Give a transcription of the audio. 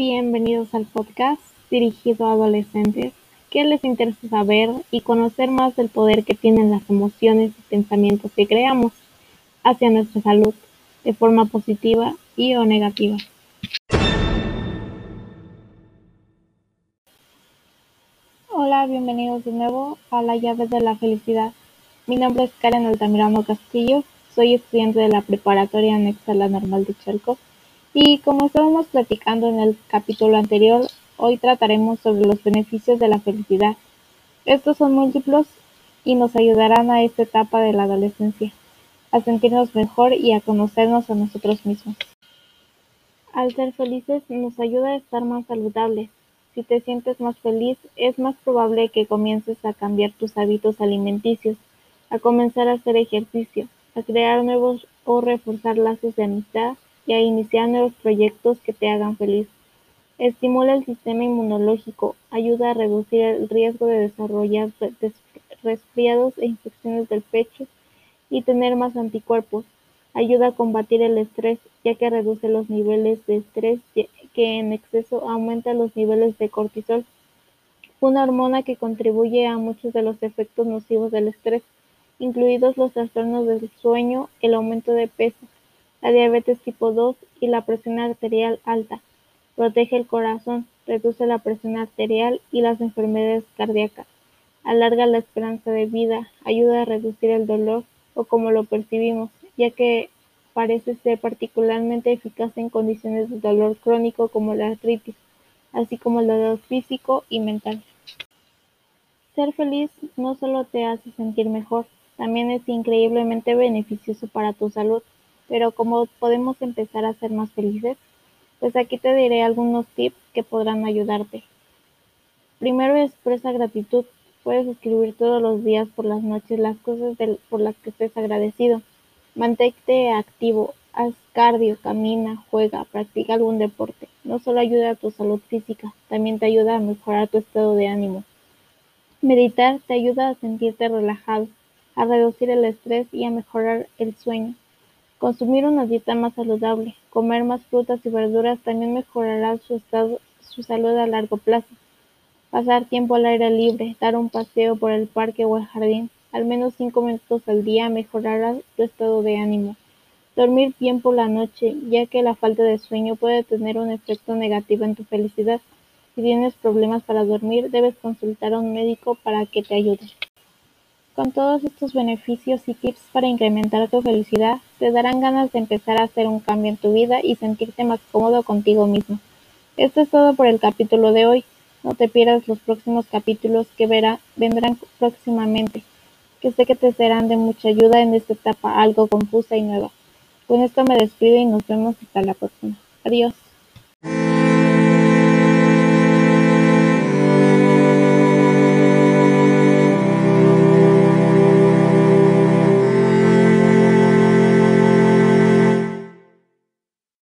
bienvenidos al podcast dirigido a adolescentes que les interesa saber y conocer más del poder que tienen las emociones y pensamientos que creamos hacia nuestra salud de forma positiva y o negativa. Hola, bienvenidos de nuevo a La llave de la felicidad. Mi nombre es Karen Altamirano Castillo, soy estudiante de la preparatoria anexa a la normal de Chalco y como estábamos platicando en el capítulo anterior, hoy trataremos sobre los beneficios de la felicidad. Estos son múltiples y nos ayudarán a esta etapa de la adolescencia, a sentirnos mejor y a conocernos a nosotros mismos. Al ser felices nos ayuda a estar más saludables. Si te sientes más feliz, es más probable que comiences a cambiar tus hábitos alimenticios, a comenzar a hacer ejercicio, a crear nuevos o reforzar lazos de amistad y a iniciar nuevos proyectos que te hagan feliz. Estimula el sistema inmunológico, ayuda a reducir el riesgo de desarrollar resfriados e infecciones del pecho y tener más anticuerpos. Ayuda a combatir el estrés, ya que reduce los niveles de estrés que en exceso aumenta los niveles de cortisol, una hormona que contribuye a muchos de los efectos nocivos del estrés, incluidos los trastornos del sueño, el aumento de peso, la diabetes tipo 2 y la presión arterial alta. Protege el corazón, reduce la presión arterial y las enfermedades cardíacas. Alarga la esperanza de vida, ayuda a reducir el dolor o como lo percibimos, ya que parece ser particularmente eficaz en condiciones de dolor crónico como la artritis, así como el dolor físico y mental. Ser feliz no solo te hace sentir mejor, también es increíblemente beneficioso para tu salud. Pero ¿cómo podemos empezar a ser más felices? Pues aquí te diré algunos tips que podrán ayudarte. Primero expresa gratitud. Puedes escribir todos los días por las noches las cosas por las que estés agradecido. Mantente activo, haz cardio, camina, juega, practica algún deporte. No solo ayuda a tu salud física, también te ayuda a mejorar tu estado de ánimo. Meditar te ayuda a sentirte relajado, a reducir el estrés y a mejorar el sueño. Consumir una dieta más saludable, comer más frutas y verduras también mejorará su, estado, su salud a largo plazo. Pasar tiempo al aire libre, dar un paseo por el parque o el jardín, al menos 5 minutos al día mejorará tu estado de ánimo. Dormir bien por la noche, ya que la falta de sueño puede tener un efecto negativo en tu felicidad. Si tienes problemas para dormir, debes consultar a un médico para que te ayude. Con todos estos beneficios y tips para incrementar tu felicidad, te darán ganas de empezar a hacer un cambio en tu vida y sentirte más cómodo contigo mismo. Esto es todo por el capítulo de hoy. No te pierdas los próximos capítulos que verá, vendrán próximamente, que sé que te serán de mucha ayuda en esta etapa algo confusa y nueva. Con esto me despido y nos vemos hasta la próxima. Adiós.